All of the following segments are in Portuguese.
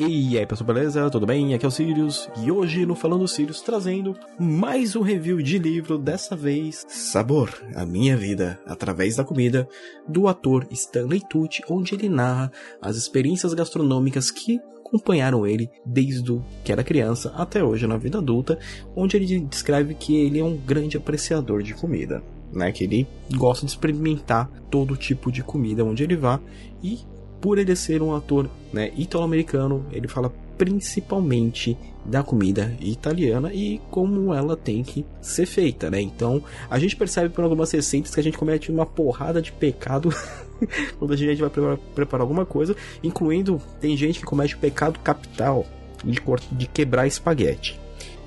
E aí pessoal, beleza? Tudo bem? Aqui é o Sirius e hoje no Falando Sirius trazendo mais um review de livro, dessa vez Sabor, a minha vida através da comida, do ator Stanley Tucci, onde ele narra as experiências gastronômicas que acompanharam ele desde que era criança até hoje na vida adulta, onde ele descreve que ele é um grande apreciador de comida, né? Que ele gosta de experimentar todo tipo de comida onde ele vá e por ele ser um ator né, italo-americano, ele fala principalmente da comida italiana e como ela tem que ser feita, né? Então, a gente percebe por algumas receitas que a gente comete uma porrada de pecado quando a gente vai preparar, preparar, alguma coisa, incluindo tem gente que comete o pecado capital de, de quebrar espaguete.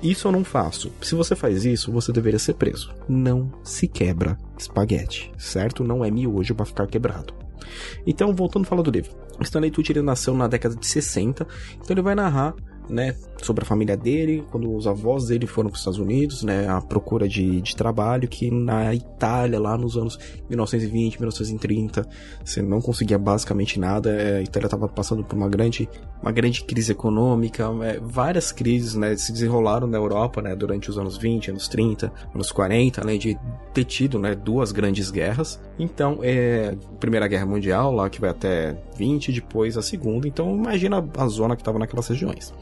Isso eu não faço. Se você faz isso, você deveria ser preso. Não se quebra espaguete, certo? Não é miojo para ficar quebrado. Então, voltando a falar do livro. Stanley Tucci nasceu na década de 60, então ele vai narrar né, sobre a família dele, quando os avós dele foram para os Estados Unidos, né, à procura de, de trabalho, que na Itália, lá nos anos 1920, 1930, você não conseguia basicamente nada, é, a Itália estava passando por uma grande, uma grande crise econômica, é, várias crises, né, se desenrolaram na Europa, né, durante os anos 20, anos 30, anos 40, além de ter tido, né, duas grandes guerras, então, é, Primeira Guerra Mundial, lá que vai até 20, depois a Segunda, então imagina a zona que estava naquelas regiões.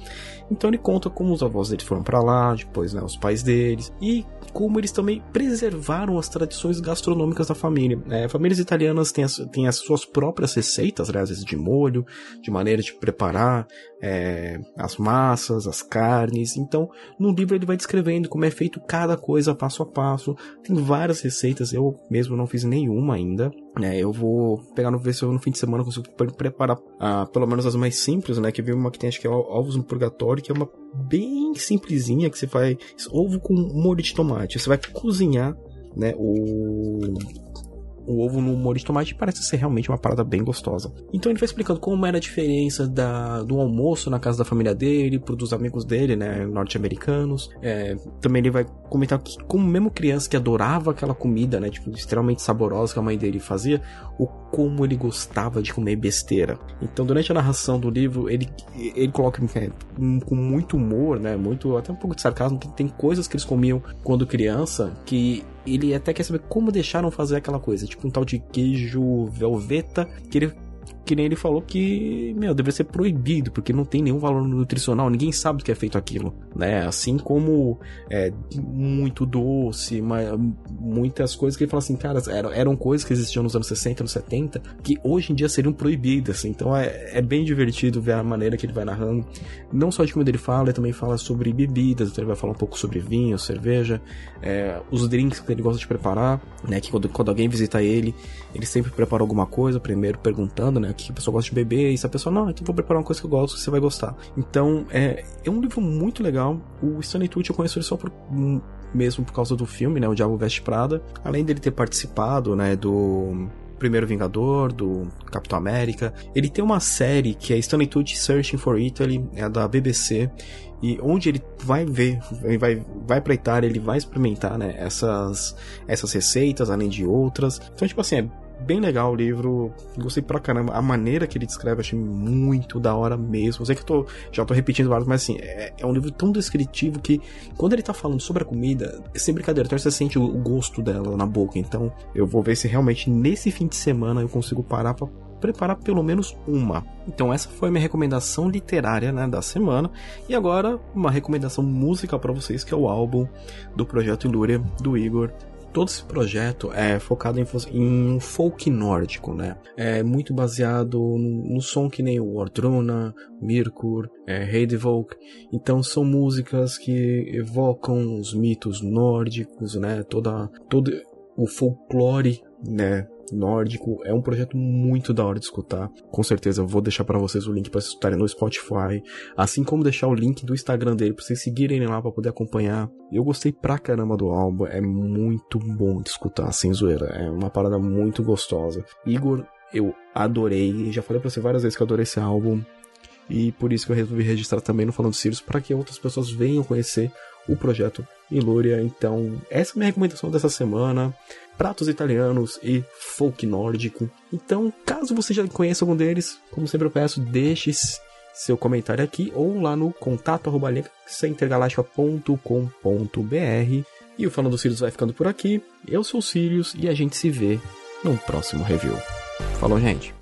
Então ele conta como os avós deles foram para lá, depois né, os pais deles, e como eles também preservaram as tradições gastronômicas da família. É, famílias italianas têm as, têm as suas próprias receitas, né, às vezes de molho, de maneira de preparar é, as massas, as carnes. Então, no livro ele vai descrevendo como é feito cada coisa passo a passo. Tem várias receitas, eu mesmo não fiz nenhuma ainda. É, eu vou pegar no ver se eu no fim de semana consigo preparar ah, pelo menos as mais simples, né? Que vi uma que tem acho que é ovos no purgatório, que é uma bem simplesinha que você faz ovo com molho de tomate. Você vai cozinhar, né? O o ovo no molho de tomate parece ser realmente uma parada bem gostosa. Então ele vai explicando como era a diferença da, do almoço na casa da família dele, pro dos amigos dele, né, norte-americanos. É, também ele vai comentar que, como mesmo criança que adorava aquela comida, né, tipo, extremamente saborosa que a mãe dele fazia, o como ele gostava de comer besteira. Então durante a narração do livro, ele, ele coloca é, com muito humor, né, muito, até um pouco de sarcasmo, que tem coisas que eles comiam quando criança que ele até quer saber como deixaram fazer aquela coisa, tipo um tal de queijo velveta que ele que nem ele falou que, meu, deveria ser proibido, porque não tem nenhum valor nutricional, ninguém sabe do que é feito aquilo, né? Assim como é, muito doce, mas, muitas coisas que ele fala assim, cara, eram, eram coisas que existiam nos anos 60, anos 70, que hoje em dia seriam proibidas, então é, é bem divertido ver a maneira que ele vai narrando, não só de como ele fala, ele também fala sobre bebidas, então ele vai falar um pouco sobre vinho, cerveja, é, os drinks que ele gosta de preparar, né? Que quando, quando alguém visita ele, ele sempre prepara alguma coisa, primeiro perguntando, né? Que a pessoa gosta de beber, e se a pessoa, não, então vou preparar uma coisa que eu gosto, que você vai gostar. Então, é, é um livro muito legal. O Stanley Tucci eu conheço ele só por, hum, mesmo por causa do filme, né, O Diabo Veste Prada. Além dele ter participado, né, do Primeiro Vingador, do Capitão América. Ele tem uma série que é Stanley Tucci Searching for Italy, é da BBC, e onde ele vai ver, ele vai, vai pra Itália, ele vai experimentar, né, essas, essas receitas, além de outras. Então, tipo assim, é bem legal o livro. Gostei pra caramba. A maneira que ele descreve, achei muito da hora mesmo. Eu sei que eu tô, já tô repetindo vários, mas assim, é, é, um livro tão descritivo que quando ele tá falando sobre a comida, sem brincadeira, então você sente o, o gosto dela na boca. Então, eu vou ver se realmente nesse fim de semana eu consigo parar pra preparar pelo menos uma. Então essa foi a minha recomendação literária né, da semana. E agora uma recomendação musical para vocês, que é o álbum do Projeto Ilúria, do Igor todo esse projeto é focado em, em um folk nórdico, né? É muito baseado no, no som que nem o Ordruna, Mirkur, é, Heidevolk. Então são músicas que evocam os mitos nórdicos, né? Toda, todo o folclore, né? nórdico. É um projeto muito da hora de escutar. Com certeza vou deixar para vocês o link para escutarem no Spotify, assim como deixar o link do Instagram dele para vocês seguirem lá para poder acompanhar. Eu gostei pra caramba do álbum, é muito bom de escutar, sem zoeira. É uma parada muito gostosa. Igor, eu adorei, já falei para você várias vezes que eu adorei esse álbum. E por isso que eu resolvi registrar também no Falando Sirius para que outras pessoas venham conhecer o projeto Ilúria. Então, essa é a minha recomendação dessa semana pratos italianos e folk nórdico. Então, caso você já conheça algum deles, como sempre eu peço, deixe seu comentário aqui ou lá no contato centergaláctica.com.br. E o Falando Sirius vai ficando por aqui. Eu sou o Sirius e a gente se vê num próximo review. Falou, gente!